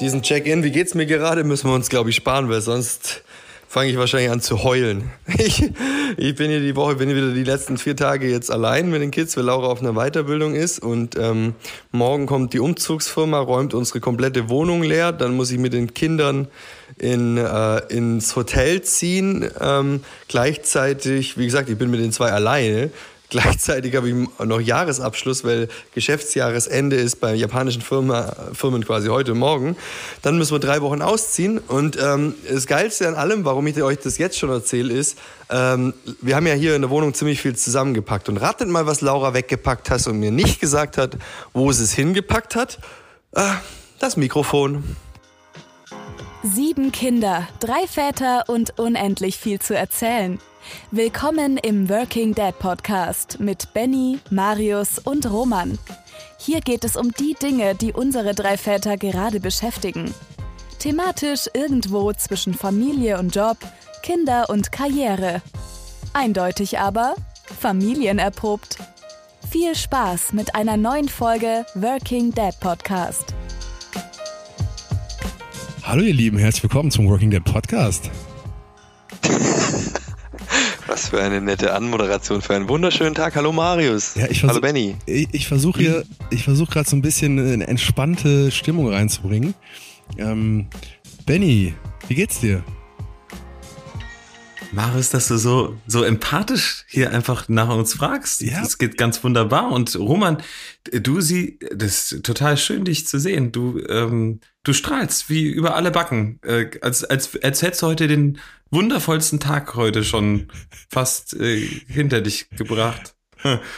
diesen Check-in, wie geht's mir gerade, müssen wir uns, glaube ich, sparen, weil sonst fange ich wahrscheinlich an zu heulen. Ich, ich bin hier die Woche, bin hier wieder die letzten vier Tage jetzt allein mit den Kids, weil Laura auf einer Weiterbildung ist und ähm, morgen kommt die Umzugsfirma, räumt unsere komplette Wohnung leer, dann muss ich mit den Kindern in, äh, ins Hotel ziehen. Ähm, gleichzeitig, wie gesagt, ich bin mit den zwei alleine. Gleichzeitig habe ich noch Jahresabschluss, weil Geschäftsjahresende ist bei japanischen Firma, Firmen quasi heute Morgen. Dann müssen wir drei Wochen ausziehen. Und ähm, das Geilste an allem, warum ich euch das jetzt schon erzähle, ist, ähm, wir haben ja hier in der Wohnung ziemlich viel zusammengepackt. Und ratet mal, was Laura weggepackt hat und mir nicht gesagt hat, wo sie es hingepackt hat. Äh, das Mikrofon. Sieben Kinder, drei Väter und unendlich viel zu erzählen. Willkommen im Working Dad Podcast mit Benny, Marius und Roman. Hier geht es um die Dinge, die unsere drei Väter gerade beschäftigen. Thematisch irgendwo zwischen Familie und Job, Kinder und Karriere. Eindeutig aber familienerprobt. Viel Spaß mit einer neuen Folge Working Dad Podcast. Hallo ihr Lieben, herzlich willkommen zum Working Dad Podcast. Was für eine nette Anmoderation für einen wunderschönen Tag. Hallo Marius. Ja, ich versuch, Hallo Benny. Ich, ich versuche hier, ich versuche gerade so ein bisschen eine entspannte Stimmung reinzubringen. Ähm, Benny, wie geht's dir? Marius, dass du so, so empathisch hier einfach nach uns fragst. Ja. Das geht ganz wunderbar. Und Roman, du sie, das ist total schön, dich zu sehen. Du, ähm, du strahlst wie über alle Backen. Äh, als, als, als hättest du heute den wundervollsten Tag heute schon fast äh, hinter dich gebracht.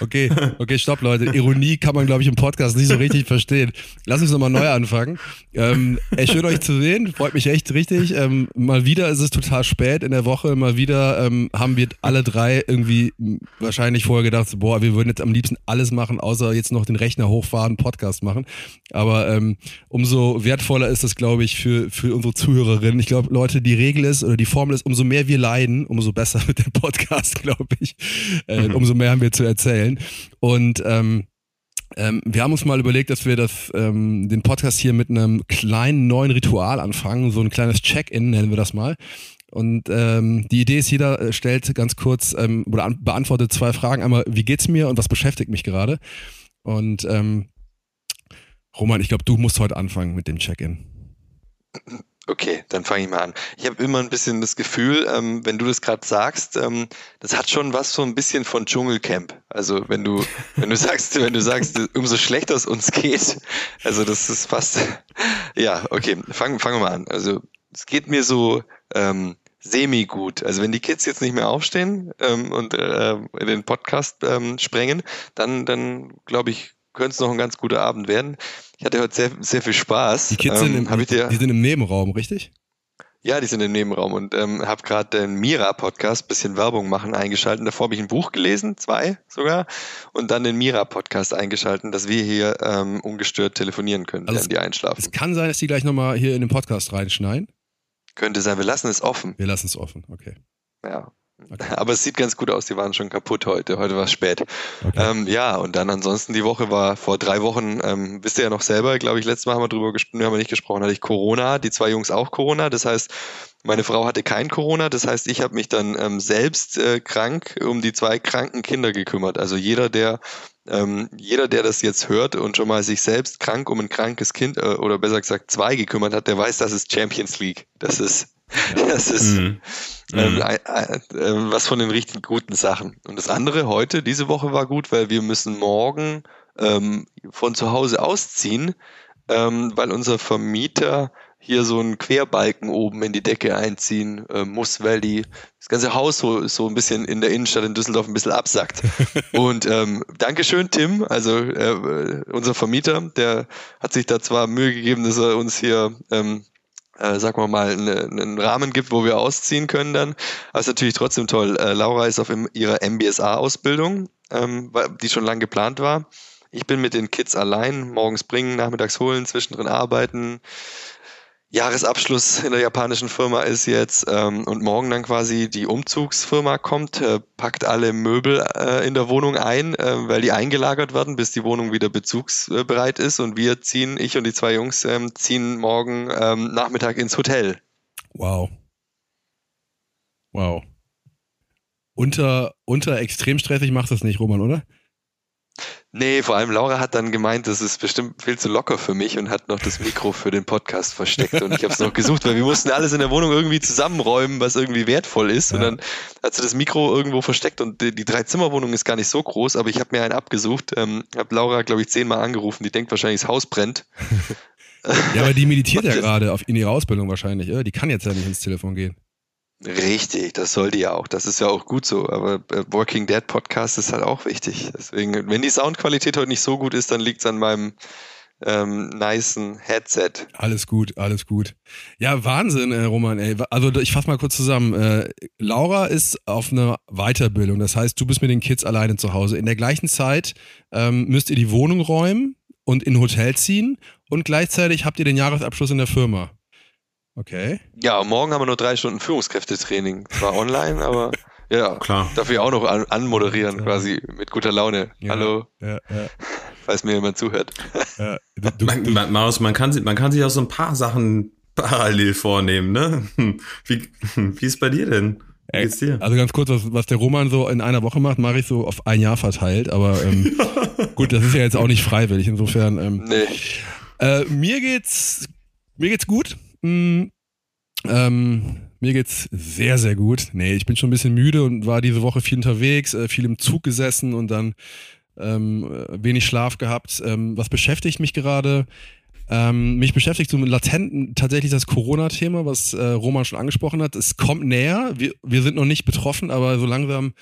Okay, okay, stopp, Leute. Ironie kann man, glaube ich, im Podcast nicht so richtig verstehen. Lass uns nochmal neu anfangen. Ähm, schön, euch zu sehen. Freut mich echt richtig. Ähm, mal wieder ist es total spät in der Woche. Mal wieder ähm, haben wir alle drei irgendwie wahrscheinlich vorher gedacht, boah, wir würden jetzt am liebsten alles machen, außer jetzt noch den Rechner hochfahren, Podcast machen. Aber ähm, umso wertvoller ist es, glaube ich, für, für unsere Zuhörerinnen. Ich glaube, Leute, die Regel ist oder die Formel ist, umso mehr wir leiden, umso besser mit dem Podcast, glaube ich. Äh, mhm. Umso mehr haben wir zu erzählen. Und ähm, ähm, wir haben uns mal überlegt, dass wir das, ähm, den Podcast hier mit einem kleinen neuen Ritual anfangen, so ein kleines Check-in nennen wir das mal. Und ähm, die Idee ist, jeder äh, stellt ganz kurz ähm, oder an, beantwortet zwei Fragen. Einmal, wie geht's mir und was beschäftigt mich gerade? Und ähm, Roman, ich glaube, du musst heute anfangen mit dem Check-in. Okay, dann fange ich mal an. Ich habe immer ein bisschen das Gefühl, ähm, wenn du das gerade sagst, ähm, das hat schon was so ein bisschen von Dschungelcamp. Also wenn du, wenn du sagst, wenn du sagst, umso schlechter es uns geht, also das ist fast, ja, okay, fangen fangen wir mal an. Also es geht mir so ähm, semi gut. Also wenn die Kids jetzt nicht mehr aufstehen ähm, und äh, den Podcast ähm, sprengen, dann, dann glaube ich, könnte es noch ein ganz guter Abend werden. Ich hatte heute sehr, sehr viel Spaß. Die Kids ähm, sind, im, die sind im Nebenraum, richtig? Ja, die sind im Nebenraum und ähm, habe gerade den Mira-Podcast, bisschen Werbung machen, eingeschalten. Davor habe ich ein Buch gelesen, zwei sogar, und dann den Mira-Podcast eingeschalten, dass wir hier ähm, ungestört telefonieren können, also während die einschlafen. Es kann sein, dass die gleich nochmal hier in den Podcast reinschneiden. Könnte sein, wir lassen es offen. Wir lassen es offen, okay. Ja. Okay. Aber es sieht ganz gut aus, die waren schon kaputt heute. Heute war es spät. Okay. Ähm, ja, und dann ansonsten die Woche war vor drei Wochen, ähm, wisst ihr ja noch selber, glaube ich, letztes Mal haben wir drüber gesprochen, haben wir nicht gesprochen, hatte ich Corona, die zwei Jungs auch Corona. Das heißt, meine Frau hatte kein Corona, das heißt, ich habe mich dann ähm, selbst äh, krank um die zwei kranken Kinder gekümmert. Also jeder, der ähm, jeder, der das jetzt hört und schon mal sich selbst krank um ein krankes Kind äh, oder besser gesagt zwei gekümmert hat, der weiß, das ist Champions League. Das ist Das ist mhm. ähm, mhm. äh, äh, was von den richtig guten Sachen. Und das andere heute, diese Woche war gut, weil wir müssen morgen ähm, von zu Hause ausziehen, ähm, weil unser Vermieter hier so einen Querbalken oben in die Decke einziehen äh, muss, weil die das ganze Haus so, so ein bisschen in der Innenstadt in Düsseldorf ein bisschen absackt. Und ähm, Dankeschön, Tim, also äh, unser Vermieter, der hat sich da zwar Mühe gegeben, dass er uns hier ähm, äh, sagen wir mal, eine, einen Rahmen gibt, wo wir ausziehen können dann. Aber ist natürlich trotzdem toll. Äh, Laura ist auf ihrer MBSA-Ausbildung, ähm, die schon lange geplant war. Ich bin mit den Kids allein, morgens bringen, nachmittags holen, zwischendrin arbeiten. Jahresabschluss in der japanischen Firma ist jetzt ähm, und morgen dann quasi die Umzugsfirma kommt, äh, packt alle Möbel äh, in der Wohnung ein, äh, weil die eingelagert werden, bis die Wohnung wieder bezugsbereit ist und wir ziehen, ich und die zwei Jungs ähm, ziehen morgen ähm, Nachmittag ins Hotel. Wow. Wow. Unter, unter extrem stressig macht das nicht, Roman, oder? Nee, vor allem Laura hat dann gemeint, das ist bestimmt viel zu locker für mich und hat noch das Mikro für den Podcast versteckt. Und ich habe es noch gesucht, weil wir mussten alles in der Wohnung irgendwie zusammenräumen, was irgendwie wertvoll ist. Ja. Und dann hat sie das Mikro irgendwo versteckt und die, die Drei-Zimmer-Wohnung ist gar nicht so groß, aber ich habe mir einen abgesucht. Ähm, habe Laura, glaube ich, zehnmal angerufen. Die denkt wahrscheinlich, das Haus brennt. ja, aber die meditiert ja gerade in ihrer Ausbildung wahrscheinlich. Oder? Die kann jetzt ja nicht ins Telefon gehen. Richtig, das sollte ja auch. Das ist ja auch gut so. Aber äh, Working Dead Podcast ist halt auch wichtig. Deswegen, wenn die Soundqualität heute nicht so gut ist, dann liegt es an meinem ähm, nicen Headset. Alles gut, alles gut. Ja, Wahnsinn, äh, Roman. Ey. Also ich fasse mal kurz zusammen. Äh, Laura ist auf einer Weiterbildung. Das heißt, du bist mit den Kids alleine zu Hause. In der gleichen Zeit ähm, müsst ihr die Wohnung räumen und in ein Hotel ziehen und gleichzeitig habt ihr den Jahresabschluss in der Firma. Okay. Ja, morgen haben wir nur drei Stunden Führungskräftetraining. Zwar online, aber ja, klar. Dafür auch noch an, anmoderieren, ja. quasi mit guter Laune. Ja, Hallo. Ja, ja. Falls mir jemand zuhört. Ja, du, du, man, man, Maus, man kann, man kann sich auch so ein paar Sachen parallel vornehmen, ne? Wie, wie ist bei dir denn? Wie geht's dir? Also ganz kurz, was, was der Roman so in einer Woche macht, mache ich so auf ein Jahr verteilt, aber ähm, gut, das ist ja jetzt auch nicht freiwillig, insofern. Ähm, nee. Äh, mir geht's, mir geht's gut. Hm, ähm, mir geht's sehr, sehr gut. Nee, ich bin schon ein bisschen müde und war diese Woche viel unterwegs, äh, viel im Zug gesessen und dann ähm, wenig Schlaf gehabt. Ähm, was beschäftigt mich gerade? Ähm, mich beschäftigt so latent tatsächlich das Corona-Thema, was äh, Roman schon angesprochen hat. Es kommt näher. Wir, wir sind noch nicht betroffen, aber so langsam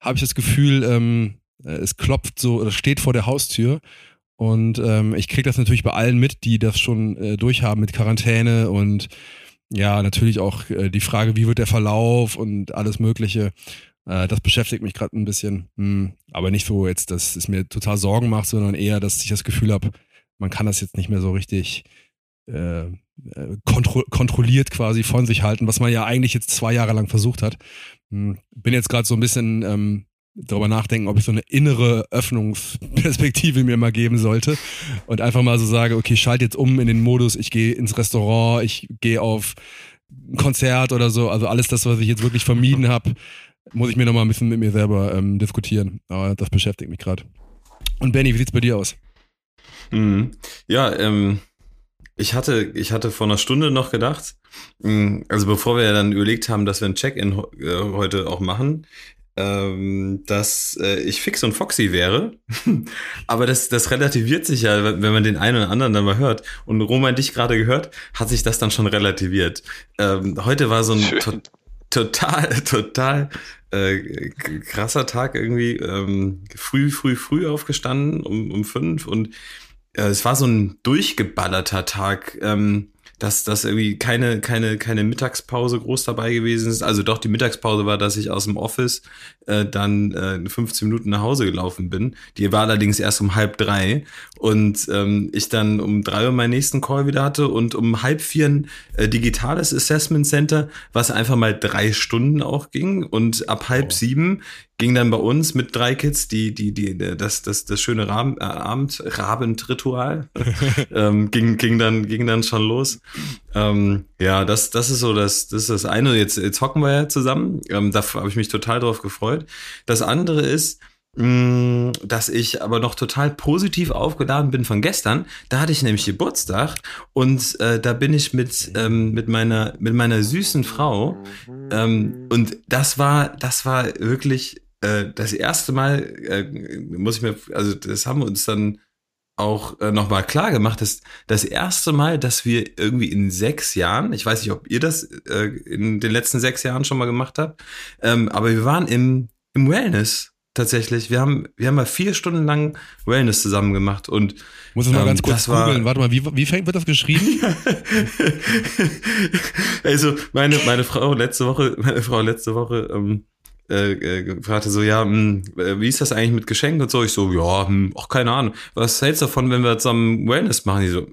habe ich das Gefühl, ähm, äh, es klopft so, oder steht vor der Haustür. Und ähm, ich kriege das natürlich bei allen mit, die das schon äh, durchhaben mit Quarantäne und ja, natürlich auch äh, die Frage, wie wird der Verlauf und alles Mögliche. Äh, das beschäftigt mich gerade ein bisschen. Hm, aber nicht so jetzt, dass es mir total Sorgen macht, sondern eher, dass ich das Gefühl habe, man kann das jetzt nicht mehr so richtig äh, äh, kontro kontrolliert quasi von sich halten, was man ja eigentlich jetzt zwei Jahre lang versucht hat. Hm, bin jetzt gerade so ein bisschen ähm, darüber nachdenken, ob ich so eine innere Öffnungsperspektive mir mal geben sollte und einfach mal so sage, okay, schalt jetzt um in den Modus, ich gehe ins Restaurant, ich gehe auf ein Konzert oder so, also alles das, was ich jetzt wirklich vermieden habe, muss ich mir nochmal ein bisschen mit mir selber ähm, diskutieren. Aber das beschäftigt mich gerade. Und Benny, wie sieht's bei dir aus? Mhm. Ja, ähm, ich hatte, ich hatte vor einer Stunde noch gedacht, mm, also bevor wir dann überlegt haben, dass wir ein Check-in äh, heute auch machen, ähm, dass äh, ich fix und foxy wäre. Aber das, das relativiert sich ja, wenn man den einen oder anderen dann mal hört. Und Roman dich gerade gehört, hat sich das dann schon relativiert. Ähm, heute war so ein to total, total äh, krasser Tag irgendwie. Ähm, früh, früh, früh aufgestanden um, um fünf und äh, es war so ein durchgeballerter Tag. Ähm, dass das irgendwie keine, keine, keine Mittagspause groß dabei gewesen ist. Also doch, die Mittagspause war, dass ich aus dem Office äh, dann äh, 15 Minuten nach Hause gelaufen bin. Die war allerdings erst um halb drei und ähm, ich dann um drei Uhr meinen nächsten Call wieder hatte und um halb vier ein äh, digitales Assessment Center, was einfach mal drei Stunden auch ging und ab halb oh. sieben ging dann bei uns mit drei Kids die die die das das das schöne Raben, äh, Abend Rabendritual ähm, ging ging dann ging dann schon los. Ähm, ja das das ist so das das ist das eine. Jetzt jetzt hocken wir ja zusammen. Ähm, da habe ich mich total drauf gefreut. Das andere ist mh, mm, dass ich aber noch total positiv aufgeladen bin von gestern. Da hatte ich nämlich Geburtstag und äh, da bin ich mit ähm, mit meiner mit meiner süßen Frau ähm, und das war das war wirklich äh, das erste Mal, äh, muss ich mir, also das haben wir uns dann auch äh, nochmal klar gemacht, ist das erste Mal, dass wir irgendwie in sechs Jahren, ich weiß nicht, ob ihr das äh, in den letzten sechs Jahren schon mal gemacht habt, ähm, aber wir waren im, im Wellness tatsächlich. Wir haben, wir haben mal vier Stunden lang Wellness zusammen gemacht und muss ich mal ähm, ganz kurz googeln. Warte mal, wie, wie fängt, wird das geschrieben? also meine, meine Frau letzte Woche, meine Frau letzte Woche ähm, äh, äh, fragte so, ja, mh, hm, wie ist das eigentlich mit Geschenken und so? Ich so, ja, mh, ach, keine Ahnung. Was hältst du davon, wenn wir zusammen Wellness machen? Die so,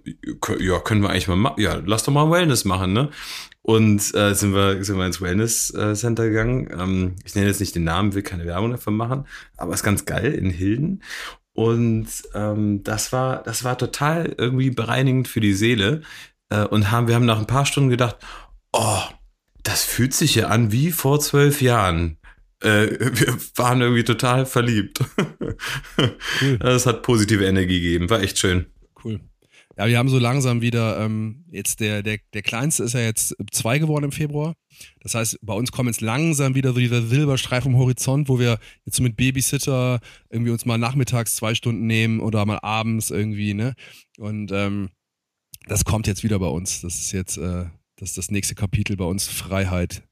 ja, können wir eigentlich mal machen. Ja, lass doch mal Wellness machen, ne? Und äh, sind wir sind wir ins Wellness äh, Center gegangen. Ähm, ich nenne jetzt nicht den Namen, will keine Werbung dafür machen, aber ist ganz geil in Hilden. Und ähm, das war das war total irgendwie bereinigend für die Seele. Äh, und haben wir haben nach ein paar Stunden gedacht, oh, das fühlt sich ja an wie vor zwölf Jahren. Äh, wir waren irgendwie total verliebt. Cool. Das hat positive Energie gegeben, war echt schön. Cool. Ja, wir haben so langsam wieder, ähm, jetzt der, der, der Kleinste ist ja jetzt zwei geworden im Februar. Das heißt, bei uns kommt jetzt langsam wieder so dieser Silberstreif am Horizont, wo wir jetzt so mit Babysitter irgendwie uns mal nachmittags zwei Stunden nehmen oder mal abends irgendwie, ne? Und ähm, das kommt jetzt wieder bei uns. Das ist jetzt, äh, das ist das nächste Kapitel bei uns, Freiheit.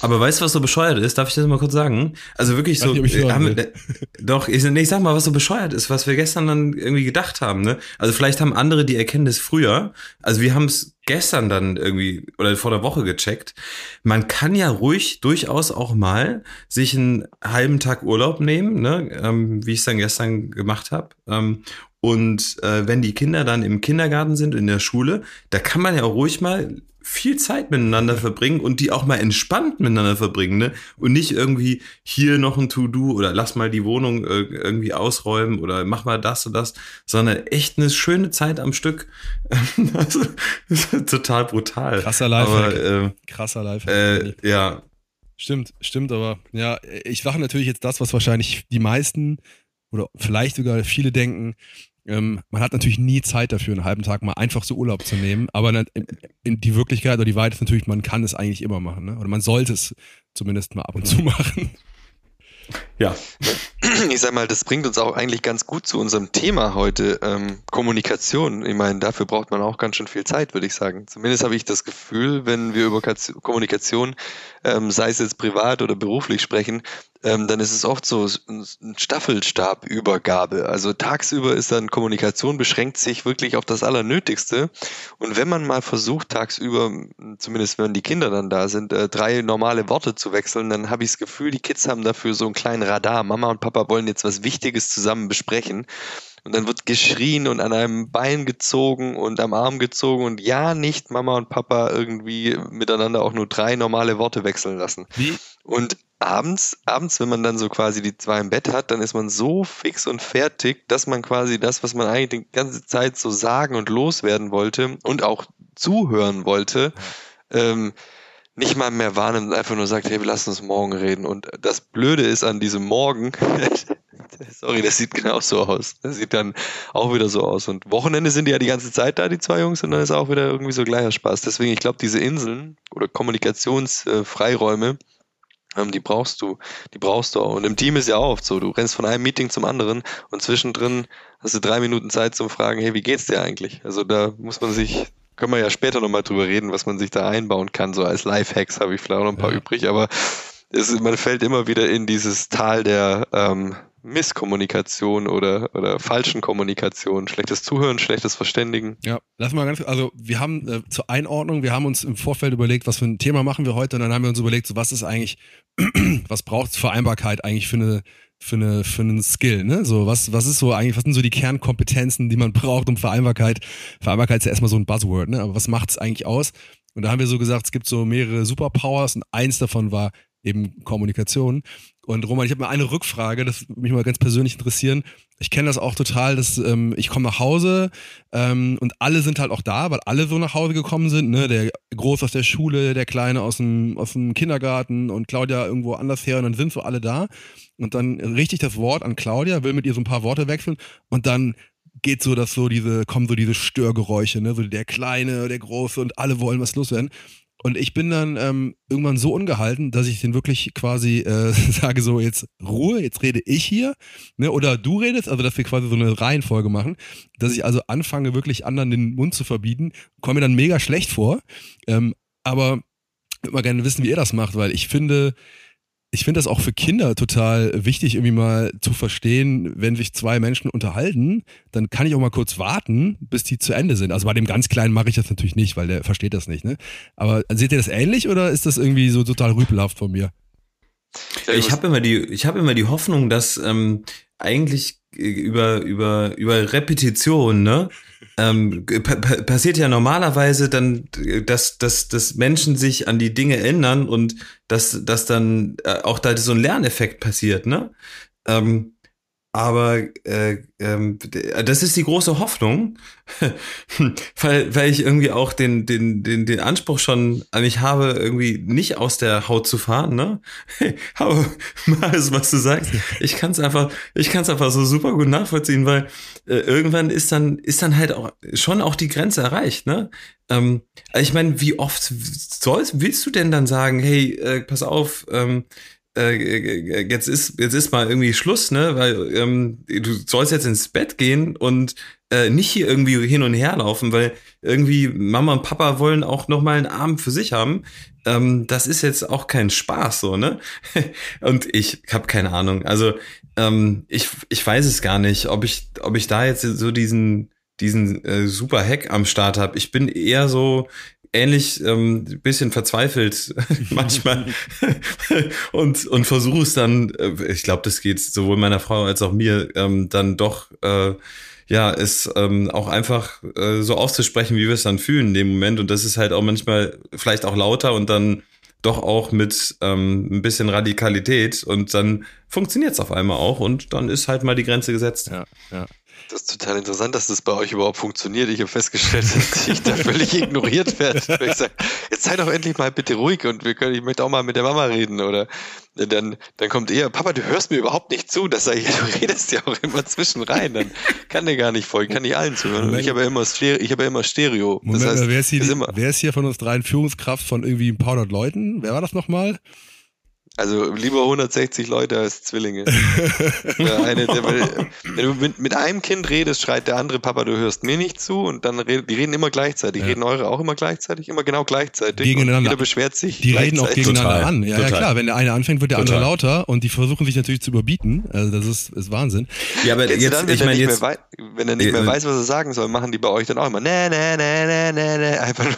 Aber weißt du, was so bescheuert ist? Darf ich das mal kurz sagen? Also wirklich so. Nicht, äh, haben wir, doch, ich, nee, ich sag mal, was so bescheuert ist, was wir gestern dann irgendwie gedacht haben. Ne? Also vielleicht haben andere die Erkenntnis früher. Also wir haben es gestern dann irgendwie oder vor der Woche gecheckt. Man kann ja ruhig durchaus auch mal sich einen halben Tag Urlaub nehmen, ne? Ähm, wie ich es dann gestern gemacht habe. Ähm, und äh, wenn die Kinder dann im Kindergarten sind, in der Schule, da kann man ja auch ruhig mal viel Zeit miteinander verbringen und die auch mal entspannt miteinander verbringen, ne? Und nicht irgendwie hier noch ein To-Do oder lass mal die Wohnung äh, irgendwie ausräumen oder mach mal das und das, sondern echt eine schöne Zeit am Stück. also, total brutal. Krasser Lifehack. Aber, äh, Krasser Lifehack. Äh, ja. Stimmt, stimmt, aber ja, ich mache natürlich jetzt das, was wahrscheinlich die meisten oder vielleicht sogar viele denken, ähm, man hat natürlich nie Zeit dafür, einen halben Tag mal einfach so Urlaub zu nehmen. Aber in, in die Wirklichkeit oder die Wahrheit ist natürlich, man kann es eigentlich immer machen. Ne? Oder man sollte es zumindest mal ab und zu machen. Ja. Ich sag mal, das bringt uns auch eigentlich ganz gut zu unserem Thema heute, ähm, Kommunikation. Ich meine, dafür braucht man auch ganz schön viel Zeit, würde ich sagen. Zumindest habe ich das Gefühl, wenn wir über Kommunikation, ähm, sei es jetzt privat oder beruflich sprechen, ähm, dann ist es oft so ein Staffelstabübergabe. Also tagsüber ist dann Kommunikation, beschränkt sich wirklich auf das Allernötigste. Und wenn man mal versucht, tagsüber, zumindest wenn die Kinder dann da sind, äh, drei normale Worte zu wechseln, dann habe ich das Gefühl, die Kids haben dafür so einen kleinen Radar. Mama und Papa wollen jetzt was Wichtiges zusammen besprechen. Und dann wird geschrien und an einem Bein gezogen und am Arm gezogen und ja, nicht Mama und Papa irgendwie miteinander auch nur drei normale Worte wechseln lassen. Wie? Und abends, abends, wenn man dann so quasi die zwei im Bett hat, dann ist man so fix und fertig, dass man quasi das, was man eigentlich die ganze Zeit so sagen und loswerden wollte und auch zuhören wollte, ähm, nicht mal mehr wahrnimmt und einfach nur sagt, hey, wir lassen uns morgen reden. Und das Blöde ist an diesem Morgen, sorry, das sieht genau so aus. Das sieht dann auch wieder so aus. Und Wochenende sind die ja die ganze Zeit da, die zwei Jungs, und dann ist auch wieder irgendwie so gleicher Spaß. Deswegen, ich glaube, diese Inseln oder Kommunikationsfreiräume, äh, ähm, die brauchst du, die brauchst du auch. Und im Team ist ja auch oft so, du rennst von einem Meeting zum anderen und zwischendrin hast du drei Minuten Zeit zum Fragen, hey, wie geht's dir eigentlich? Also da muss man sich, können wir ja später nochmal drüber reden, was man sich da einbauen kann, so als Lifehacks habe ich vielleicht auch noch ein paar ja. übrig, aber es, man fällt immer wieder in dieses Tal der ähm, Misskommunikation oder, oder falschen Kommunikation, schlechtes Zuhören, schlechtes Verständigen. Ja, lass mal ganz, also wir haben äh, zur Einordnung, wir haben uns im Vorfeld überlegt, was für ein Thema machen wir heute und dann haben wir uns überlegt, so was ist eigentlich, was braucht Vereinbarkeit eigentlich für eine für eine für einen Skill, ne? So was was ist so eigentlich was sind so die Kernkompetenzen, die man braucht um Vereinbarkeit? Vereinbarkeit ist ja erstmal so ein Buzzword, ne? Aber was macht es eigentlich aus? Und da haben wir so gesagt, es gibt so mehrere Superpowers und eins davon war eben Kommunikation. Und Roman, ich habe mal eine Rückfrage, das mich mal ganz persönlich interessieren. Ich kenne das auch total, dass ähm, ich komme nach Hause ähm, und alle sind halt auch da, weil alle so nach Hause gekommen sind. Ne? Der Groß aus der Schule, der Kleine aus dem, aus dem Kindergarten und Claudia irgendwo anders her und dann sind so alle da. Und dann richte ich das Wort an Claudia, will mit ihr so ein paar Worte wechseln und dann geht so, dass so diese, kommen so diese Störgeräusche, ne? So der Kleine, der Große und alle wollen was loswerden. Und ich bin dann ähm, irgendwann so ungehalten, dass ich den wirklich quasi äh, sage so, jetzt Ruhe, jetzt rede ich hier, ne? oder du redest, also dass wir quasi so eine Reihenfolge machen, dass ich also anfange, wirklich anderen den Mund zu verbieten, komme mir dann mega schlecht vor, ähm, aber würde mal gerne wissen, wie ihr das macht, weil ich finde, ich finde das auch für Kinder total wichtig, irgendwie mal zu verstehen, wenn sich zwei Menschen unterhalten, dann kann ich auch mal kurz warten, bis die zu Ende sind. Also bei dem ganz Kleinen mache ich das natürlich nicht, weil der versteht das nicht. Ne? Aber seht ihr das ähnlich oder ist das irgendwie so total rüpelhaft von mir? ich habe immer die, ich habe immer die Hoffnung, dass ähm, eigentlich über über über Repetition, ne? ähm, passiert ja normalerweise dann, dass, dass, dass Menschen sich an die Dinge ändern und dass, dass dann äh, auch da so ein Lerneffekt passiert, ne? Ähm, aber äh, ähm, das ist die große Hoffnung, weil, weil ich irgendwie auch den, den, den, den Anspruch schon an mich habe, irgendwie nicht aus der Haut zu fahren, ne? Aber mal ist, was du sagst. Ich kann es einfach, ich kann es einfach so super gut nachvollziehen, weil äh, irgendwann ist dann, ist dann halt auch schon auch die Grenze erreicht, ne? Ähm, ich meine, wie oft sollst, willst du denn dann sagen, hey, äh, pass auf, ähm, äh, jetzt ist jetzt ist mal irgendwie Schluss, ne? Weil ähm, du sollst jetzt ins Bett gehen und äh, nicht hier irgendwie hin und her laufen, weil irgendwie Mama und Papa wollen auch noch mal einen Abend für sich haben. Ähm, das ist jetzt auch kein Spaß, so ne? und ich habe keine Ahnung. Also ähm, ich ich weiß es gar nicht, ob ich ob ich da jetzt so diesen diesen äh, super Hack am Start habe. Ich bin eher so ähnlich ähm, bisschen verzweifelt manchmal und und versuche es dann äh, ich glaube das geht sowohl meiner Frau als auch mir ähm, dann doch äh, ja es ähm, auch einfach äh, so auszusprechen wie wir es dann fühlen in dem Moment und das ist halt auch manchmal vielleicht auch lauter und dann doch auch mit ähm, ein bisschen Radikalität und dann funktioniert es auf einmal auch und dann ist halt mal die Grenze gesetzt. Ja, ja. Das ist total interessant, dass das bei euch überhaupt funktioniert. Ich habe festgestellt, dass ich da völlig ignoriert werde. Ich sage, jetzt sei doch endlich mal bitte ruhig und wir können, ich möchte auch mal mit der Mama reden. Oder dann, dann kommt eher, Papa, du hörst mir überhaupt nicht zu. Das sage ich, du redest ja auch immer zwischen rein. Dann kann der gar nicht folgen, kann nicht allen zuhören. Und ich habe ja immer Stereo. Ich habe ja immer Stereo. Moment, das heißt, wer, ist hier, ist immer, wer ist hier von uns dreien Führungskraft von irgendwie ein paar hundert Leuten? Wer war das nochmal? Also lieber 160 Leute als Zwillinge. eine, der wenn du mit, mit, einem Kind redest, schreit der andere Papa, du hörst mir nicht zu und dann reden die reden immer gleichzeitig. Ja. Reden eure auch immer gleichzeitig, immer genau gleichzeitig. Gegeneinander. Und jeder beschwert sich. Die reden auch gegeneinander Total. an. Ja, ja, klar, wenn der eine anfängt, wird der Total. andere lauter und die versuchen sich natürlich zu überbieten. Also das ist, ist Wahnsinn. Ja, aber jetzt, dann, wenn, ich mein, jetzt, wenn er nicht mehr weiß, was er sagen soll, machen die bei euch dann auch immer ne, ne, ne, ne, ne, ne, einfach nur.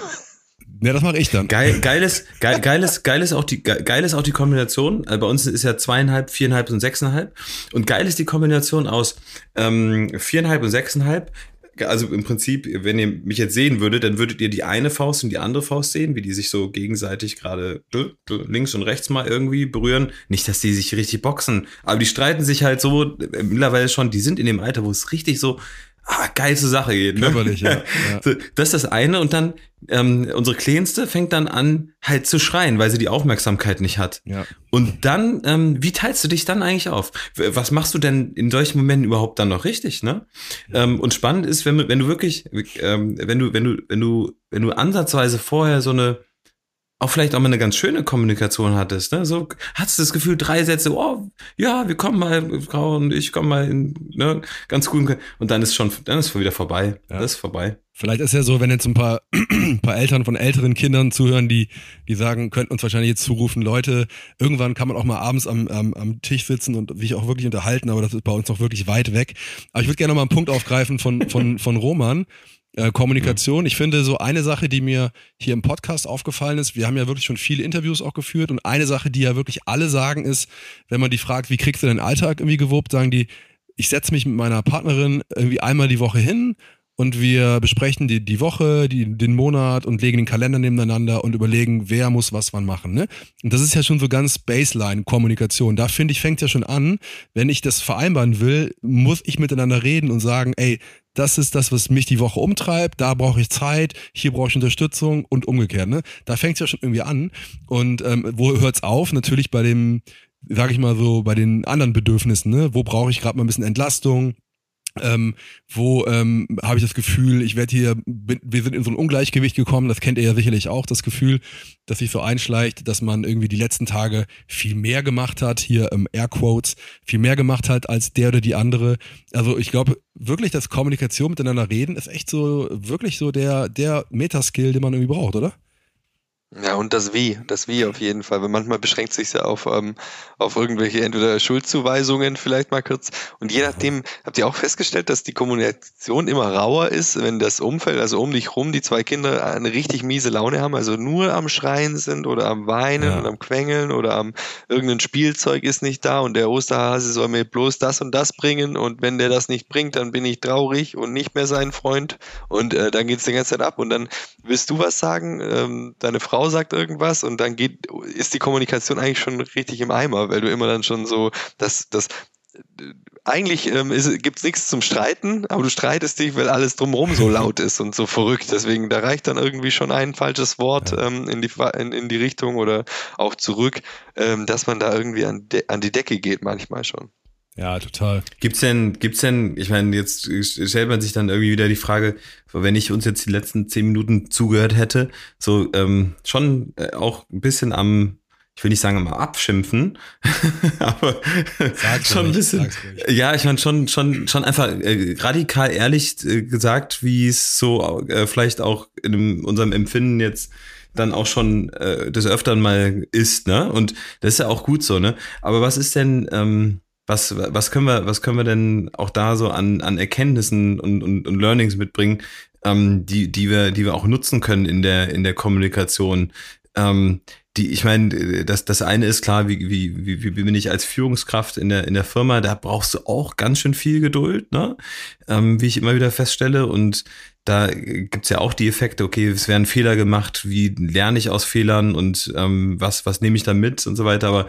Ja, das mache ich dann. Geil, geiles, geil, geiles, geiles auch die, geil ist auch die Kombination. Also bei uns ist ja zweieinhalb, viereinhalb und sechseinhalb. Und geil ist die Kombination aus ähm, viereinhalb und sechseinhalb. Also im Prinzip, wenn ihr mich jetzt sehen würdet, dann würdet ihr die eine Faust und die andere Faust sehen, wie die sich so gegenseitig gerade links und rechts mal irgendwie berühren. Nicht, dass die sich richtig boxen, aber die streiten sich halt so äh, mittlerweile schon. Die sind in dem Alter, wo es richtig so ah, geilste Sache geht. Ne? Körperlich, ja. ja. Das ist das eine. Und dann ähm, unsere Kleinste fängt dann an, halt zu schreien, weil sie die Aufmerksamkeit nicht hat. Ja. Und dann, ähm, wie teilst du dich dann eigentlich auf? Was machst du denn in solchen Momenten überhaupt dann noch richtig? Ne? Ja. Ähm, und spannend ist, wenn, wenn du wirklich, ähm, wenn du, wenn du, wenn du, wenn du ansatzweise vorher so eine auch vielleicht auch mal eine ganz schöne Kommunikation hattest, ne? So hast du das Gefühl, drei Sätze, oh, ja, wir kommen mal, Frau und ich kommen mal in, ne, ganz gut. Und dann ist schon, dann ist wieder vorbei. Ja. Das ist vorbei. Vielleicht ist ja so, wenn jetzt ein paar, ein paar Eltern von älteren Kindern zuhören, die, die sagen, könnten uns wahrscheinlich jetzt zurufen, Leute, irgendwann kann man auch mal abends am, am, am Tisch sitzen und sich auch wirklich unterhalten, aber das ist bei uns noch wirklich weit weg. Aber ich würde gerne noch mal einen Punkt aufgreifen von, von, von Roman äh, Kommunikation. Ich finde so eine Sache, die mir hier im Podcast aufgefallen ist, wir haben ja wirklich schon viele Interviews auch geführt und eine Sache, die ja wirklich alle sagen, ist, wenn man die fragt, wie kriegst du deinen Alltag irgendwie gewuppt, sagen die, ich setze mich mit meiner Partnerin irgendwie einmal die Woche hin und wir besprechen die, die Woche, die, den Monat und legen den Kalender nebeneinander und überlegen, wer muss was wann machen. Ne? Und das ist ja schon so ganz Baseline-Kommunikation. Da finde ich, fängt ja schon an, wenn ich das vereinbaren will, muss ich miteinander reden und sagen, ey, das ist das, was mich die Woche umtreibt, da brauche ich Zeit, hier brauche ich Unterstützung und umgekehrt. Ne? Da fängt es ja schon irgendwie an. Und ähm, wo hört es auf? Natürlich bei dem, sag ich mal so, bei den anderen Bedürfnissen. Ne? Wo brauche ich gerade mal ein bisschen Entlastung? Ähm, wo ähm, habe ich das Gefühl, ich werde hier, wir sind in so ein Ungleichgewicht gekommen, das kennt ihr ja sicherlich auch, das Gefühl, dass sich so einschleicht, dass man irgendwie die letzten Tage viel mehr gemacht hat, hier ähm, Airquotes, viel mehr gemacht hat als der oder die andere. Also ich glaube wirklich, dass Kommunikation miteinander reden ist echt so, wirklich so der, der Metaskill, den man irgendwie braucht, oder? Ja, und das Wie, das Wie auf jeden Fall. Weil manchmal beschränkt sich ja auf, ähm, auf irgendwelche entweder Schuldzuweisungen vielleicht mal kurz. Und je nachdem, habt ihr auch festgestellt, dass die Kommunikation immer rauer ist, wenn das Umfeld, also um dich rum, die zwei Kinder eine richtig miese Laune haben, also nur am Schreien sind oder am Weinen ja. und am Quengeln oder am irgendein Spielzeug ist nicht da und der Osterhase soll mir bloß das und das bringen und wenn der das nicht bringt, dann bin ich traurig und nicht mehr sein Freund und äh, dann geht's die ganze Zeit ab und dann willst du was sagen, ähm, deine Frau Frau sagt irgendwas und dann geht, ist die Kommunikation eigentlich schon richtig im Eimer, weil du immer dann schon so, dass das eigentlich ähm, gibt es nichts zum Streiten, aber du streitest dich, weil alles drumherum so laut ist und so verrückt. Deswegen, da reicht dann irgendwie schon ein falsches Wort ähm, in, die, in, in die Richtung oder auch zurück, ähm, dass man da irgendwie an, an die Decke geht, manchmal schon. Ja, total. Gibt's denn, gibt's denn, ich meine, jetzt stellt man sich dann irgendwie wieder die Frage, wenn ich uns jetzt die letzten zehn Minuten zugehört hätte, so ähm, schon äh, auch ein bisschen am, ich will nicht sagen am Abschimpfen, aber schon ein bisschen. Ja, ich meine schon, schon, schon einfach äh, radikal ehrlich äh, gesagt, wie es so äh, vielleicht auch in unserem Empfinden jetzt dann auch schon äh, des Öfteren mal ist, ne? Und das ist ja auch gut so, ne? Aber was ist denn, ähm, was, was können wir, was können wir denn auch da so an, an Erkenntnissen und, und, und Learnings mitbringen, ähm, die, die wir, die wir auch nutzen können in der, in der Kommunikation? Ähm, die, ich meine, das, das eine ist klar, wie, wie, wie, wie bin ich als Führungskraft in der, in der Firma, da brauchst du auch ganz schön viel Geduld, ne? Ähm, wie ich immer wieder feststelle. Und da gibt's ja auch die Effekte, okay, es werden Fehler gemacht, wie lerne ich aus Fehlern und ähm, was, was nehme ich da mit und so weiter. Aber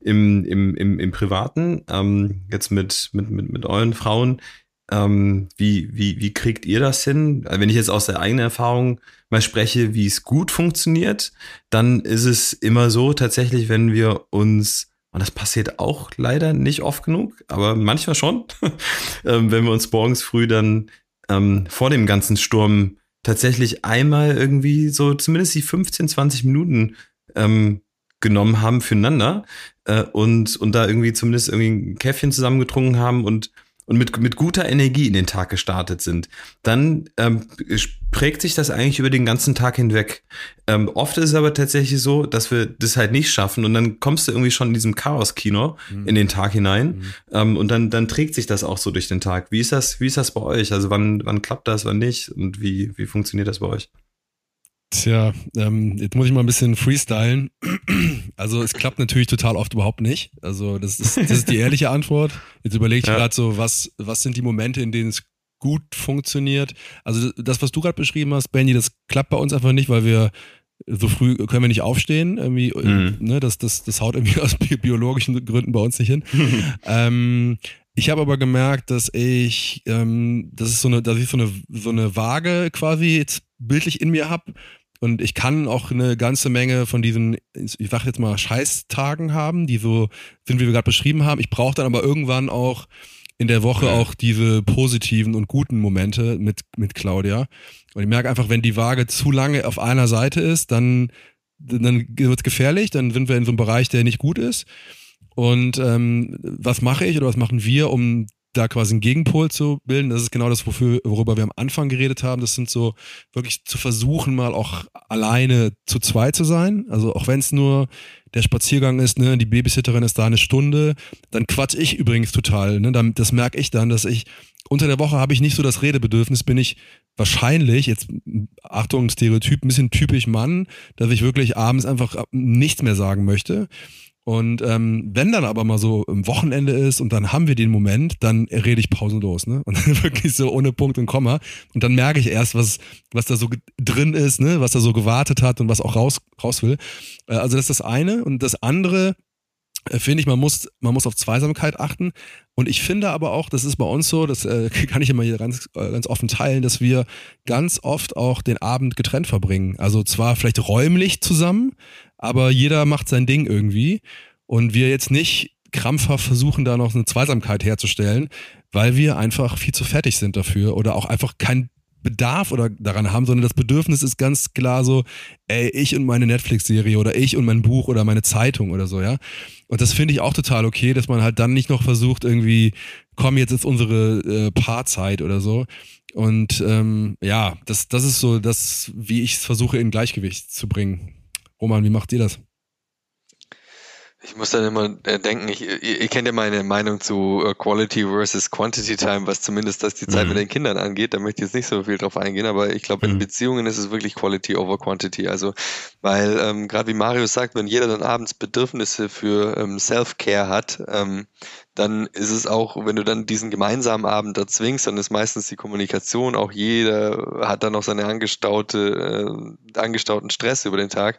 im, im, im, im Privaten, ähm, jetzt mit, mit, mit, mit euren Frauen, ähm, wie, wie, wie kriegt ihr das hin? Wenn ich jetzt aus der eigenen Erfahrung mal spreche, wie es gut funktioniert, dann ist es immer so tatsächlich, wenn wir uns und das passiert auch leider nicht oft genug, aber manchmal schon, ähm, wenn wir uns morgens früh dann ähm, vor dem ganzen Sturm tatsächlich einmal irgendwie so zumindest die 15, 20 Minuten ähm, genommen haben füreinander äh, und, und da irgendwie zumindest irgendwie ein Käffchen zusammengetrunken haben und und mit, mit guter Energie in den Tag gestartet sind, dann ähm, prägt sich das eigentlich über den ganzen Tag hinweg. Ähm, oft ist es aber tatsächlich so, dass wir das halt nicht schaffen und dann kommst du irgendwie schon in diesem Chaos-Kino mhm. in den Tag hinein mhm. ähm, und dann, dann trägt sich das auch so durch den Tag. Wie ist das, wie ist das bei euch? Also wann, wann klappt das, wann nicht und wie, wie funktioniert das bei euch? Tja, ähm, jetzt muss ich mal ein bisschen freestylen. Also es klappt natürlich total oft überhaupt nicht. Also das ist, das ist die ehrliche Antwort. Jetzt überlege ich ja. gerade so, was, was sind die Momente, in denen es gut funktioniert. Also das, was du gerade beschrieben hast, Benny, das klappt bei uns einfach nicht, weil wir so früh können wir nicht aufstehen. Irgendwie, mhm. ne, das, das, das haut irgendwie aus biologischen Gründen bei uns nicht hin. ähm, ich habe aber gemerkt, dass ich, ähm, das ist so eine, dass ich so eine, so eine Waage quasi jetzt bildlich in mir habe und ich kann auch eine ganze Menge von diesen, ich sag jetzt mal, Scheißtagen haben, die so sind, wie wir gerade beschrieben haben. Ich brauche dann aber irgendwann auch in der Woche ja. auch diese positiven und guten Momente mit, mit Claudia. Und ich merke einfach, wenn die Waage zu lange auf einer Seite ist, dann, dann wird es gefährlich, dann sind wir in so einem Bereich, der nicht gut ist. Und ähm, was mache ich oder was machen wir, um da quasi einen Gegenpol zu bilden. Das ist genau das, wofür, worüber wir am Anfang geredet haben. Das sind so wirklich zu versuchen, mal auch alleine zu zweit zu sein. Also auch wenn es nur der Spaziergang ist, ne, die Babysitterin ist da eine Stunde, dann quatsch ich übrigens total. Ne, das merke ich dann, dass ich unter der Woche habe ich nicht so das Redebedürfnis, bin ich wahrscheinlich, jetzt Achtung, Stereotyp, ein bisschen typisch Mann, dass ich wirklich abends einfach nichts mehr sagen möchte. Und ähm, wenn dann aber mal so im Wochenende ist und dann haben wir den Moment, dann rede ich pausenlos, ne? Und dann wirklich so ohne Punkt und Komma. Und dann merke ich erst, was, was da so drin ist, ne? Was da so gewartet hat und was auch raus, raus will. Äh, also das ist das eine. Und das andere, äh, finde ich, man muss, man muss auf Zweisamkeit achten. Und ich finde aber auch, das ist bei uns so, das äh, kann ich immer hier ganz, äh, ganz offen teilen, dass wir ganz oft auch den Abend getrennt verbringen. Also zwar vielleicht räumlich zusammen, aber jeder macht sein Ding irgendwie und wir jetzt nicht krampfhaft versuchen, da noch eine Zweisamkeit herzustellen, weil wir einfach viel zu fertig sind dafür oder auch einfach kein Bedarf oder daran haben, sondern das Bedürfnis ist ganz klar so, ey, ich und meine Netflix-Serie oder ich und mein Buch oder meine Zeitung oder so, ja. Und das finde ich auch total okay, dass man halt dann nicht noch versucht, irgendwie, komm, jetzt ist unsere äh, Paarzeit oder so. Und ähm, ja, das, das ist so das, wie ich es versuche, in Gleichgewicht zu bringen. Roman, wie macht ihr das? Ich muss dann immer äh, denken, ich, ihr, ihr, kennt ja meine Meinung zu äh, Quality versus Quantity Time, was zumindest das die Zeit mhm. mit den Kindern angeht. Da möchte ich jetzt nicht so viel drauf eingehen, aber ich glaube, in mhm. Beziehungen ist es wirklich Quality over Quantity. Also, weil ähm, gerade wie Mario sagt, wenn jeder dann abends Bedürfnisse für ähm, Self-Care hat, ähm, dann ist es auch, wenn du dann diesen gemeinsamen Abend erzwingst, dann ist meistens die Kommunikation, auch jeder hat dann noch seine angestaute, äh, angestauten Stress über den Tag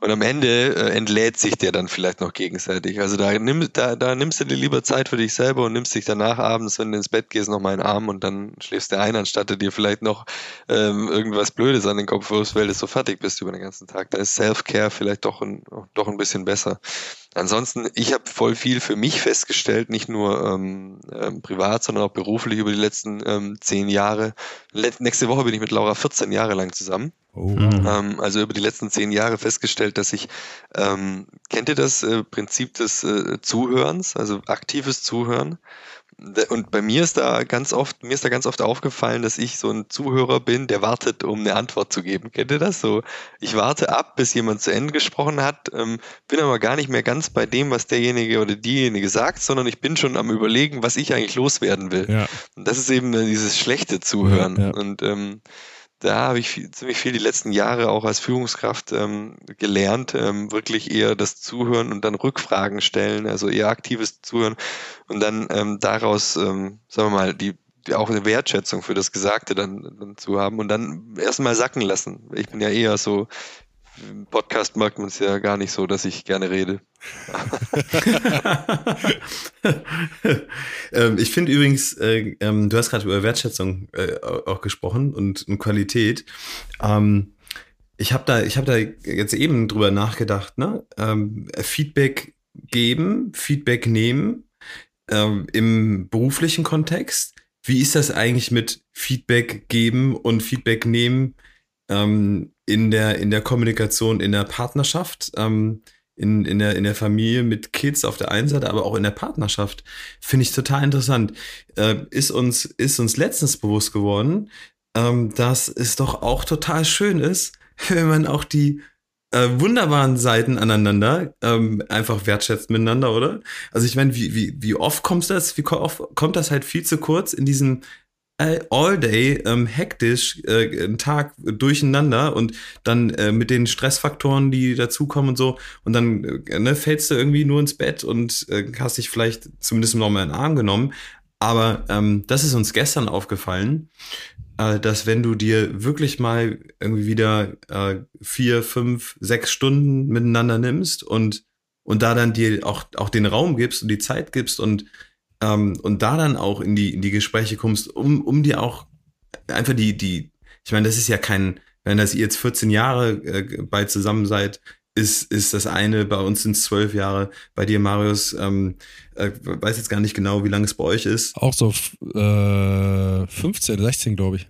und am Ende äh, entlädt sich der dann vielleicht noch gegenseitig. Also da, nimm, da, da nimmst du dir lieber Zeit für dich selber und nimmst dich danach abends, wenn du ins Bett gehst, noch mal in den Arm und dann schläfst du ein, anstatt du dir vielleicht noch ähm, irgendwas Blödes an den Kopf wirfst, weil du so fertig bist über den ganzen Tag. Da ist Self-Care vielleicht doch ein, doch ein bisschen besser. Ansonsten, ich habe voll viel für mich festgestellt, nicht nur ähm, ähm, privat, sondern auch beruflich über die letzten ähm, zehn Jahre. Let nächste Woche bin ich mit Laura 14 Jahre lang zusammen. Oh. Ähm, also über die letzten zehn Jahre festgestellt, dass ich, ähm, kennt ihr das äh, Prinzip des äh, Zuhörens, also aktives Zuhören? Und bei mir ist da ganz oft, mir ist da ganz oft aufgefallen, dass ich so ein Zuhörer bin, der wartet, um eine Antwort zu geben. Kennt ihr das? So, ich warte ab, bis jemand zu Ende gesprochen hat, ähm, bin aber gar nicht mehr ganz bei dem, was derjenige oder diejenige sagt, sondern ich bin schon am überlegen, was ich eigentlich loswerden will. Ja. Und das ist eben dieses schlechte Zuhören. Ja, ja. Und ähm, da habe ich viel, ziemlich viel die letzten Jahre auch als Führungskraft ähm, gelernt, ähm, wirklich eher das Zuhören und dann Rückfragen stellen, also eher aktives Zuhören und dann ähm, daraus, ähm, sagen wir mal, die, auch eine Wertschätzung für das Gesagte dann, dann zu haben und dann erstmal sacken lassen. Ich bin ja eher so im Podcast merkt man es ja gar nicht so, dass ich gerne rede. ähm, ich finde übrigens, äh, ähm, du hast gerade über Wertschätzung äh, auch gesprochen und, und Qualität. Ähm, ich habe da, ich da jetzt eben drüber nachgedacht. Ne? Ähm, Feedback geben, Feedback nehmen ähm, im beruflichen Kontext. Wie ist das eigentlich mit Feedback geben und Feedback nehmen? Ähm, in der, in der Kommunikation, in der Partnerschaft, ähm, in, in, der, in der Familie mit Kids auf der einen Seite, aber auch in der Partnerschaft. Finde ich total interessant. Äh, ist, uns, ist uns letztens bewusst geworden, ähm, dass es doch auch total schön ist, wenn man auch die äh, wunderbaren Seiten aneinander ähm, einfach wertschätzt miteinander, oder? Also ich meine, wie, wie, wie oft kommt das, wie oft kommt das halt viel zu kurz in diesen all day ähm, hektisch äh, einen Tag durcheinander und dann äh, mit den Stressfaktoren, die dazukommen und so und dann äh, ne, fällst du irgendwie nur ins Bett und äh, hast dich vielleicht zumindest noch mal in den Arm genommen. Aber ähm, das ist uns gestern aufgefallen, äh, dass wenn du dir wirklich mal irgendwie wieder äh, vier, fünf, sechs Stunden miteinander nimmst und und da dann dir auch auch den Raum gibst und die Zeit gibst und ähm, und da dann auch in die, in die Gespräche kommst, um, um dir auch einfach die, die, ich meine, das ist ja kein, wenn das ihr jetzt 14 Jahre äh, bei zusammen seid, ist, ist das eine, bei uns sind es zwölf Jahre, bei dir, Marius, ähm, äh, weiß jetzt gar nicht genau, wie lange es bei euch ist. Auch so äh, 15, 16, glaube ich.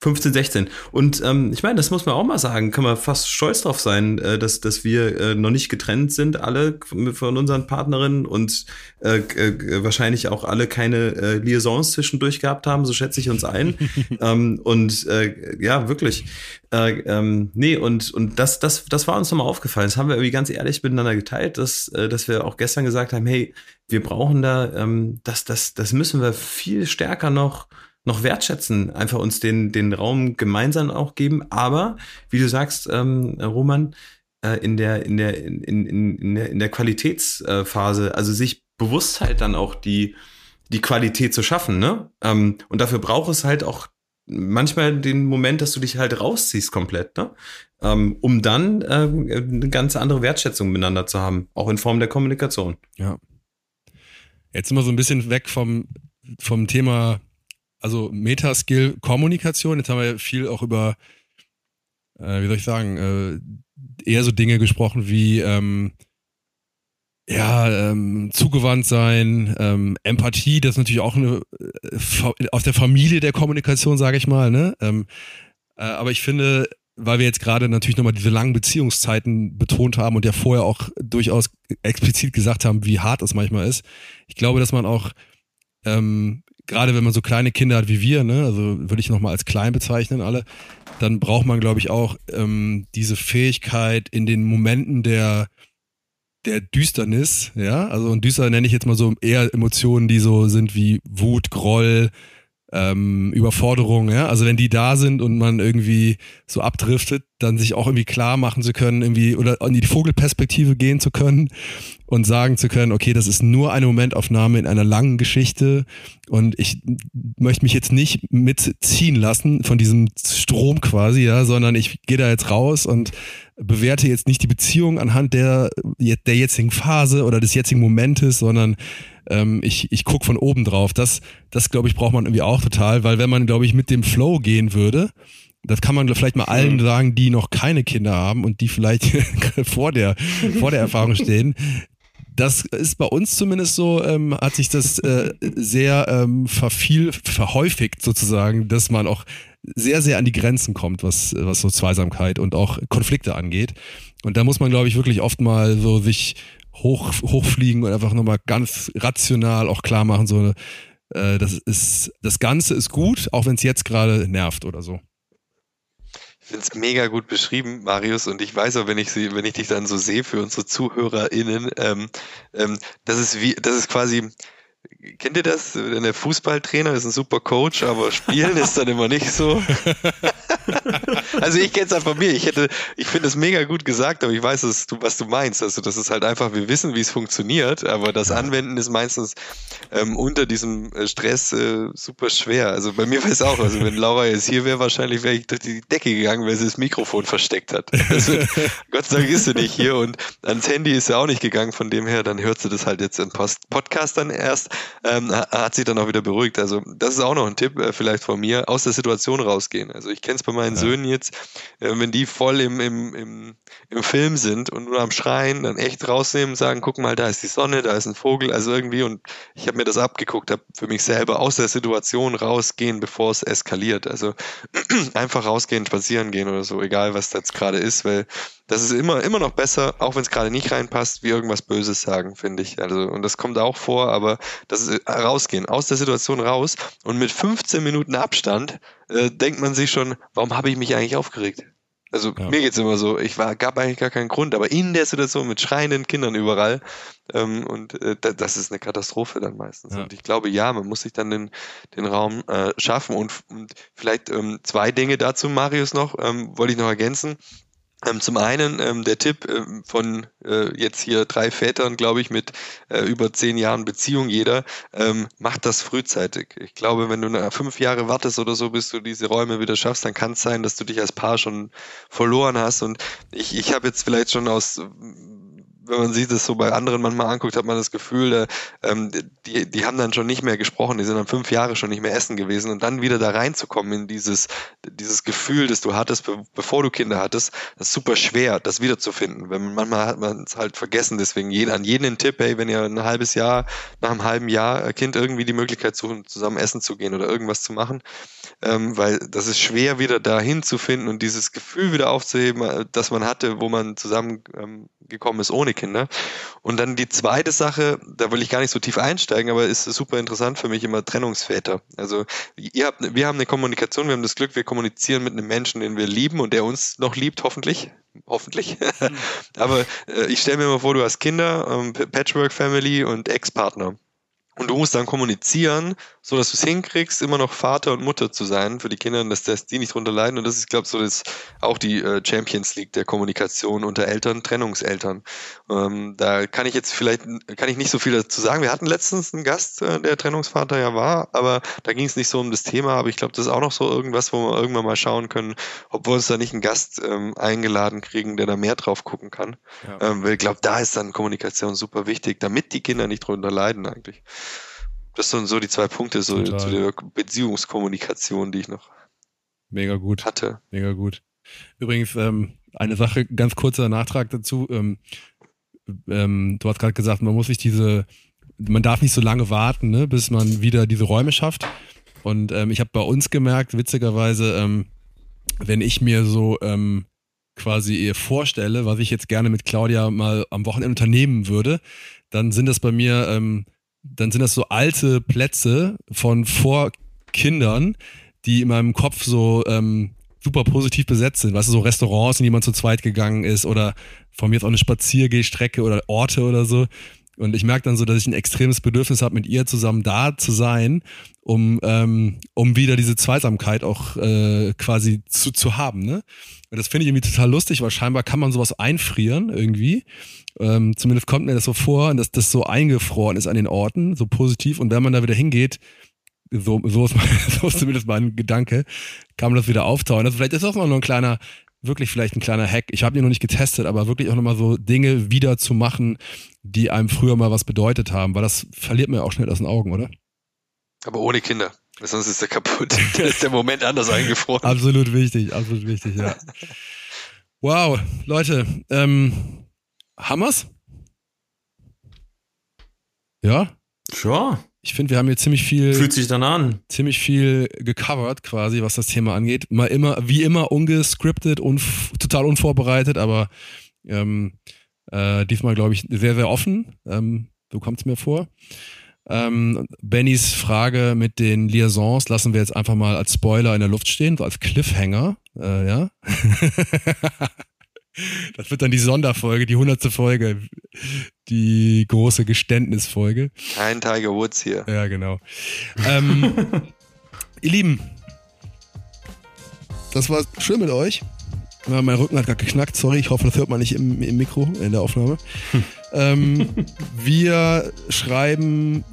15, 16. Und ähm, ich meine, das muss man auch mal sagen, kann man fast stolz drauf sein, äh, dass, dass wir äh, noch nicht getrennt sind, alle von unseren Partnerinnen und äh, äh, wahrscheinlich auch alle keine äh, Liaisons zwischendurch gehabt haben, so schätze ich uns ein. ähm, und äh, ja, wirklich. Äh, ähm, nee, und, und das, das, das war uns nochmal aufgefallen. Das haben wir irgendwie ganz ehrlich miteinander geteilt, dass, äh, dass wir auch gestern gesagt haben, hey, wir brauchen da, ähm, das, das, das müssen wir viel stärker noch noch wertschätzen, einfach uns den, den Raum gemeinsam auch geben. Aber, wie du sagst, ähm, Roman, äh, in der, in der, in, in, in der, in der Qualitätsphase, also sich bewusst halt dann auch die, die Qualität zu schaffen, ne? Ähm, und dafür braucht es halt auch manchmal den Moment, dass du dich halt rausziehst komplett, ne? Ähm, um dann äh, eine ganz andere Wertschätzung miteinander zu haben, auch in Form der Kommunikation. Ja. Jetzt sind wir so ein bisschen weg vom, vom Thema also Metaskill Kommunikation. Jetzt haben wir viel auch über, äh, wie soll ich sagen, äh, eher so Dinge gesprochen wie ähm, ja, ähm, zugewandt sein, ähm, Empathie, das ist natürlich auch eine äh, aus der Familie der Kommunikation, sage ich mal, ne? Ähm, äh, aber ich finde, weil wir jetzt gerade natürlich nochmal diese langen Beziehungszeiten betont haben und ja vorher auch durchaus explizit gesagt haben, wie hart es manchmal ist, ich glaube, dass man auch ähm, gerade wenn man so kleine Kinder hat wie wir, ne, also würde ich nochmal als klein bezeichnen alle, dann braucht man, glaube ich, auch ähm, diese Fähigkeit in den Momenten der der Düsternis, ja, also und düster nenne ich jetzt mal so eher Emotionen, die so sind wie Wut, Groll, ähm, Überforderung, ja. Also wenn die da sind und man irgendwie so abdriftet, dann sich auch irgendwie klar machen zu können, irgendwie oder in die Vogelperspektive gehen zu können und sagen zu können, okay, das ist nur eine Momentaufnahme in einer langen Geschichte und ich möchte mich jetzt nicht mitziehen lassen von diesem Strom quasi, ja, sondern ich gehe da jetzt raus und bewerte jetzt nicht die Beziehung anhand der, der jetzigen Phase oder des jetzigen Momentes, sondern ähm, ich, ich gucke von oben drauf. Das, das glaube ich, braucht man irgendwie auch total, weil wenn man, glaube ich, mit dem Flow gehen würde, das kann man vielleicht mal allen mhm. sagen, die noch keine Kinder haben und die vielleicht vor der, vor der Erfahrung stehen. Das ist bei uns zumindest so, ähm, hat sich das äh, sehr ähm, verviel, verhäufigt sozusagen, dass man auch sehr, sehr an die Grenzen kommt, was, was so Zweisamkeit und auch Konflikte angeht. Und da muss man, glaube ich, wirklich oft mal so sich hoch, hochfliegen und einfach nochmal ganz rational auch klar machen, so, äh, das ist, das Ganze ist gut, auch wenn es jetzt gerade nervt oder so. Ich finde es mega gut beschrieben, Marius, und ich weiß auch, wenn ich sie, wenn ich dich dann so sehe für unsere ZuhörerInnen, ähm, ähm, das ist wie, das ist quasi, Kennt ihr das? Der Fußballtrainer ist ein super Coach, aber spielen ist dann immer nicht so. also ich kenne es einfach von mir. Ich hätte, ich finde es mega gut gesagt, aber ich weiß, dass du, was du meinst. Also das ist halt einfach, wir wissen, wie es funktioniert, aber das Anwenden ist meistens ähm, unter diesem äh, Stress äh, super schwer. Also bei mir wäre es auch. Also wenn Laura jetzt hier wäre, wahrscheinlich wäre ich durch die Decke gegangen, weil sie das Mikrofon versteckt hat. Also, Gott sei Dank ist sie nicht hier und ans Handy ist sie auch nicht gegangen. Von dem her, dann hört sie das halt jetzt im Post Podcast dann erst. Ähm, hat sich dann auch wieder beruhigt. Also das ist auch noch ein Tipp äh, vielleicht von mir, aus der Situation rausgehen. Also ich kenne es bei meinen ja. Söhnen jetzt, äh, wenn die voll im, im, im, im Film sind und nur am Schreien, dann echt rausnehmen und sagen, guck mal, da ist die Sonne, da ist ein Vogel, also irgendwie und ich habe mir das abgeguckt, habe für mich selber aus der Situation rausgehen, bevor es eskaliert. Also einfach rausgehen, spazieren gehen oder so, egal was das gerade ist, weil das ist immer, immer noch besser, auch wenn es gerade nicht reinpasst, wie irgendwas Böses sagen, finde ich. Also, und das kommt auch vor, aber das ist äh, rausgehen, aus der Situation raus und mit 15 Minuten Abstand äh, denkt man sich schon, warum habe ich mich eigentlich aufgeregt? Also ja. mir geht's immer so, ich war, gab eigentlich gar keinen Grund, aber in der Situation mit schreienden Kindern überall ähm, und äh, das ist eine Katastrophe dann meistens. Ja. Und ich glaube, ja, man muss sich dann den, den Raum äh, schaffen und, und vielleicht ähm, zwei Dinge dazu, Marius noch, ähm, wollte ich noch ergänzen. Ähm, zum einen ähm, der Tipp ähm, von äh, jetzt hier drei Vätern, glaube ich, mit äh, über zehn Jahren Beziehung jeder, ähm, macht das frühzeitig. Ich glaube, wenn du fünf Jahre wartest oder so, bis du diese Räume wieder schaffst, dann kann es sein, dass du dich als Paar schon verloren hast. Und ich, ich habe jetzt vielleicht schon aus wenn man sich das so bei anderen manchmal anguckt, hat man das Gefühl, äh, ähm, die, die haben dann schon nicht mehr gesprochen, die sind dann fünf Jahre schon nicht mehr essen gewesen und dann wieder da reinzukommen in dieses, dieses Gefühl, das du hattest, be bevor du Kinder hattest, das ist super schwer, das wiederzufinden. Wenn manchmal hat man es halt vergessen, deswegen jeden, an jeden den Tipp, hey, wenn ihr ein halbes Jahr, nach einem halben Jahr äh, Kind irgendwie die Möglichkeit suchen, zusammen essen zu gehen oder irgendwas zu machen, ähm, weil das ist schwer wieder dahin zu finden und dieses Gefühl wieder aufzuheben, äh, das man hatte, wo man zusammen ähm, ist ohne Kinder. Und dann die zweite Sache, da will ich gar nicht so tief einsteigen, aber ist super interessant für mich immer Trennungsväter. Also ihr habt, wir haben eine Kommunikation, wir haben das Glück, wir kommunizieren mit einem Menschen, den wir lieben und der uns noch liebt, hoffentlich. Hoffentlich. Mhm. aber äh, ich stelle mir mal vor, du hast Kinder, ähm, Patchwork Family und Ex-Partner. Und du musst dann kommunizieren, so dass du es hinkriegst, immer noch Vater und Mutter zu sein für die Kinder, dass, dass die nicht drunter leiden. Und das ist, glaube ich, so das auch die äh, Champions League der Kommunikation unter Eltern, Trennungseltern. Ähm, da kann ich jetzt vielleicht, kann ich nicht so viel dazu sagen. Wir hatten letztens einen Gast, äh, der Trennungsvater ja war, aber da ging es nicht so um das Thema. Aber ich glaube, das ist auch noch so irgendwas, wo wir irgendwann mal schauen können, ob wir uns da nicht einen Gast ähm, eingeladen kriegen, der da mehr drauf gucken kann. Ja. Ähm, weil ich glaube, da ist dann Kommunikation super wichtig, damit die Kinder nicht drunter leiden eigentlich. Das sind so die zwei Punkte so zu der Beziehungskommunikation, die ich noch Mega gut. hatte. Mega gut. Übrigens, ähm, eine Sache, ganz kurzer Nachtrag dazu. Ähm, ähm, du hast gerade gesagt, man muss sich diese, man darf nicht so lange warten, ne, bis man wieder diese Räume schafft. Und ähm, ich habe bei uns gemerkt, witzigerweise, ähm, wenn ich mir so ähm, quasi ihr vorstelle, was ich jetzt gerne mit Claudia mal am Wochenende unternehmen würde, dann sind das bei mir ähm, dann sind das so alte Plätze von vor Kindern, die in meinem Kopf so ähm, super positiv besetzt sind. Weißt du, so Restaurants, in die man zu zweit gegangen ist oder von mir jetzt auch eine Spaziergehstrecke oder Orte oder so. Und ich merke dann so, dass ich ein extremes Bedürfnis habe, mit ihr zusammen da zu sein, um, ähm, um wieder diese Zweisamkeit auch äh, quasi zu, zu haben. Ne? Und das finde ich irgendwie total lustig, weil scheinbar kann man sowas einfrieren irgendwie. Ähm, zumindest kommt mir das so vor, dass das so eingefroren ist an den Orten, so positiv. Und wenn man da wieder hingeht, so, so, ist, mein, so ist zumindest mein Gedanke, kann man das wieder auftauen. Also vielleicht ist das auch noch ein kleiner wirklich vielleicht ein kleiner Hack. Ich habe ihn noch nicht getestet, aber wirklich auch nochmal so Dinge wieder zu machen, die einem früher mal was bedeutet haben, weil das verliert man ja auch schnell aus den Augen, oder? Aber ohne Kinder. Sonst ist er kaputt. Dann ist der Moment anders eingefroren. absolut wichtig, absolut wichtig, ja. Wow, Leute, ähm, Hammers? Ja? Sure. Ich finde, wir haben hier ziemlich viel. Fühlt sich dann an. Ziemlich viel gecovert, quasi, was das Thema angeht. Mal immer, wie immer, ungescriptet und total unvorbereitet, aber ähm, äh, diesmal, glaube ich, sehr, sehr offen. Ähm, so kommt es mir vor. Ähm, Bennys Frage mit den Liaisons lassen wir jetzt einfach mal als Spoiler in der Luft stehen, so als Cliffhanger. Äh, ja. Das wird dann die Sonderfolge, die hundertste Folge, die große Geständnisfolge. Kein Tiger Woods hier. Ja, genau. Ähm, ihr Lieben, das war schön mit euch. Mein Rücken hat gerade geknackt, sorry, ich hoffe, das hört man nicht im, im Mikro in der Aufnahme. ähm, wir schreiben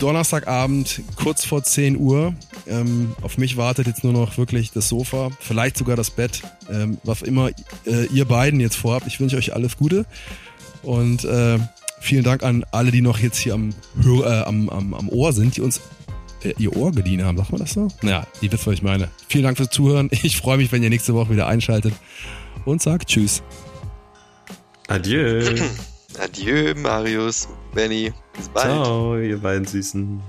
Donnerstagabend kurz vor 10 Uhr. Ähm, auf mich wartet jetzt nur noch wirklich das Sofa, vielleicht sogar das Bett, ähm, was immer äh, ihr beiden jetzt vorhabt. Ich wünsche euch alles Gute und äh, vielen Dank an alle, die noch jetzt hier am, äh, am, am, am Ohr sind, die uns äh, ihr Ohr geliehen haben. Sagt man das so? Naja, ihr wisst, was ich meine. Vielen Dank fürs Zuhören. Ich freue mich, wenn ihr nächste Woche wieder einschaltet und sagt Tschüss. Adieu. Adieu, Marius, Benny. Bis bald. Ciao, ihr beiden Süßen.